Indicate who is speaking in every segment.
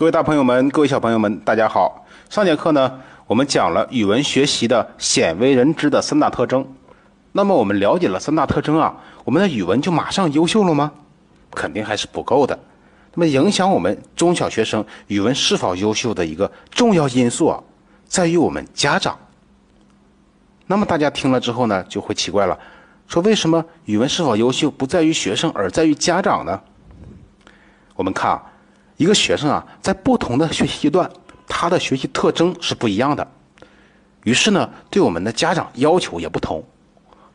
Speaker 1: 各位大朋友们，各位小朋友们，大家好。上节课呢，我们讲了语文学习的鲜为人知的三大特征。那么我们了解了三大特征啊，我们的语文就马上优秀了吗？肯定还是不够的。那么影响我们中小学生语文是否优秀的一个重要因素啊，在于我们家长。那么大家听了之后呢，就会奇怪了，说为什么语文是否优秀不在于学生，而在于家长呢？我们看啊。一个学生啊，在不同的学习阶段，他的学习特征是不一样的。于是呢，对我们的家长要求也不同。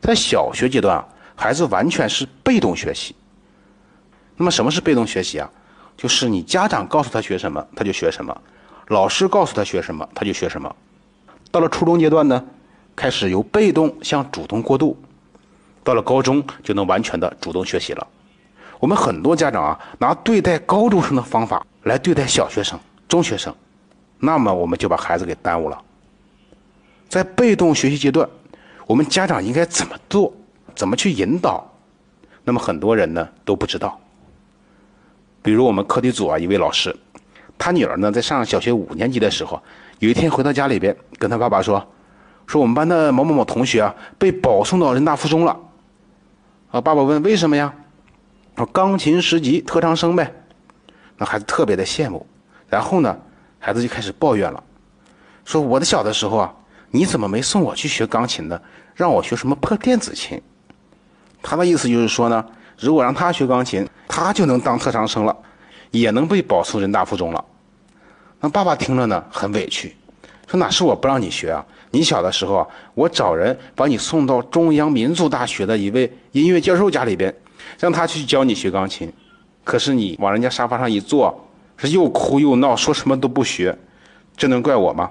Speaker 1: 在小学阶段啊，孩子完全是被动学习。那么什么是被动学习啊？就是你家长告诉他学什么，他就学什么；老师告诉他学什么，他就学什么。到了初中阶段呢，开始由被动向主动过渡；到了高中，就能完全的主动学习了。我们很多家长啊，拿对待高中生的方法来对待小学生、中学生，那么我们就把孩子给耽误了。在被动学习阶段，我们家长应该怎么做？怎么去引导？那么很多人呢都不知道。比如我们课题组啊，一位老师，他女儿呢在上小学五年级的时候，有一天回到家里边，跟他爸爸说：“说我们班的某某某同学啊，被保送到人大附中了。”啊，爸爸问：“为什么呀？”说钢琴十级特长生呗，那孩子特别的羡慕，然后呢，孩子就开始抱怨了，说我的小的时候啊，你怎么没送我去学钢琴呢？让我学什么破电子琴？他的意思就是说呢，如果让他学钢琴，他就能当特长生了，也能被保送人大附中了。那爸爸听了呢，很委屈，说哪是我不让你学啊？你小的时候啊，我找人把你送到中央民族大学的一位音乐教授家里边。让他去教你学钢琴，可是你往人家沙发上一坐，是又哭又闹，说什么都不学，这能怪我吗？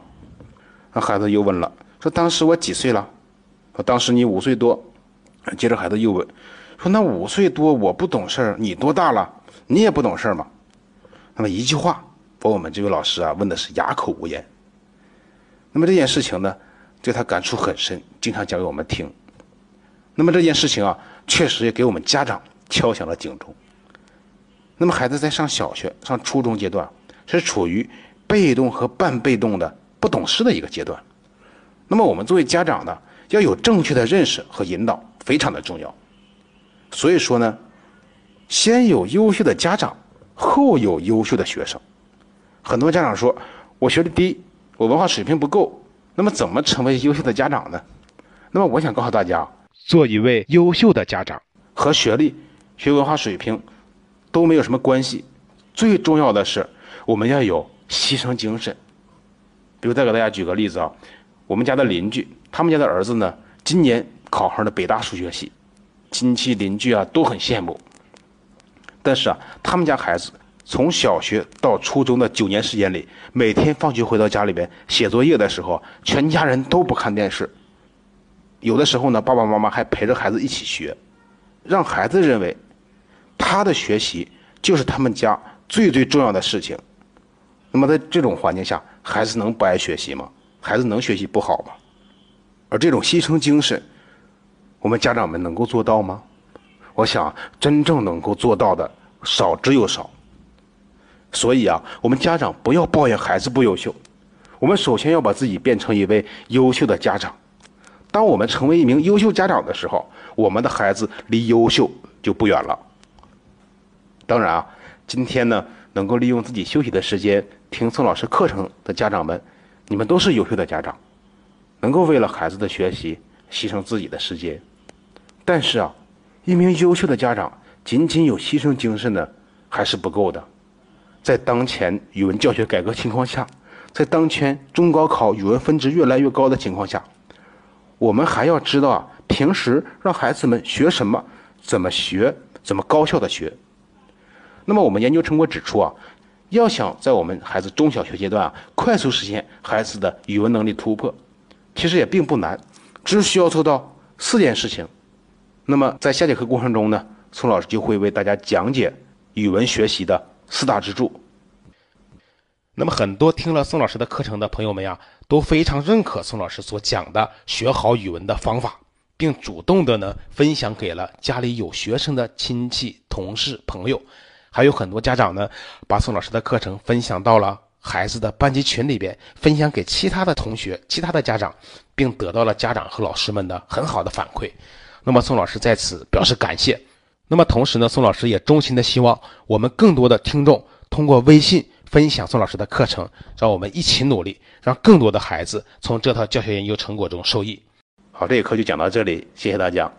Speaker 1: 那孩子又问了，说当时我几岁了？说当时你五岁多。接着孩子又问，说那五岁多我不懂事儿，你多大了？你也不懂事儿吗？那么一句话，把我们这位老师啊问的是哑口无言。那么这件事情呢，对他感触很深，经常讲给我们听。那么这件事情啊。确实也给我们家长敲响了警钟。那么孩子在上小学、上初中阶段，是处于被动和半被动的不懂事的一个阶段。那么我们作为家长呢，要有正确的认识和引导，非常的重要。所以说呢，先有优秀的家长，后有优秀的学生。很多家长说，我学历低，我文化水平不够，那么怎么成为优秀的家长呢？那么我想告诉大家。做一位优秀的家长，和学历、学文化水平都没有什么关系。最重要的是，我们要有牺牲精神。比如，再给大家举个例子啊，我们家的邻居，他们家的儿子呢，今年考上了北大数学系，亲戚邻居啊都很羡慕。但是啊，他们家孩子从小学到初中的九年时间里，每天放学回到家里边写作业的时候，全家人都不看电视。有的时候呢，爸爸妈妈还陪着孩子一起学，让孩子认为他的学习就是他们家最最重要的事情。那么在这种环境下，孩子能不爱学习吗？孩子能学习不好吗？而这种牺牲精神，我们家长们能够做到吗？我想，真正能够做到的少之又少。所以啊，我们家长不要抱怨孩子不优秀，我们首先要把自己变成一位优秀的家长。当我们成为一名优秀家长的时候，我们的孩子离优秀就不远了。当然啊，今天呢，能够利用自己休息的时间听宋老师课程的家长们，你们都是优秀的家长，能够为了孩子的学习牺牲自己的时间。但是啊，一名优秀的家长仅仅有牺牲精神呢，还是不够的。在当前语文教学改革情况下，在当前中高考语文分值越来越高的情况下。我们还要知道啊，平时让孩子们学什么，怎么学，怎么高效的学。那么我们研究成果指出啊，要想在我们孩子中小学阶段啊，快速实现孩子的语文能力突破，其实也并不难，只需要做到四件事情。那么在下节课过程中呢，宋老师就会为大家讲解语文学习的四大支柱。那么很多听了宋老师的课程的朋友们呀。都非常认可宋老师所讲的学好语文的方法，并主动的呢分享给了家里有学生的亲戚、同事、朋友，还有很多家长呢，把宋老师的课程分享到了孩子的班级群里边，分享给其他的同学、其他的家长，并得到了家长和老师们的很好的反馈。那么宋老师在此表示感谢。那么同时呢，宋老师也衷心的希望我们更多的听众通过微信分享宋老师的课程，让我们一起努力，让更多的孩子从这套教学研究成果中受益。好，这一课就讲到这里，谢谢大家。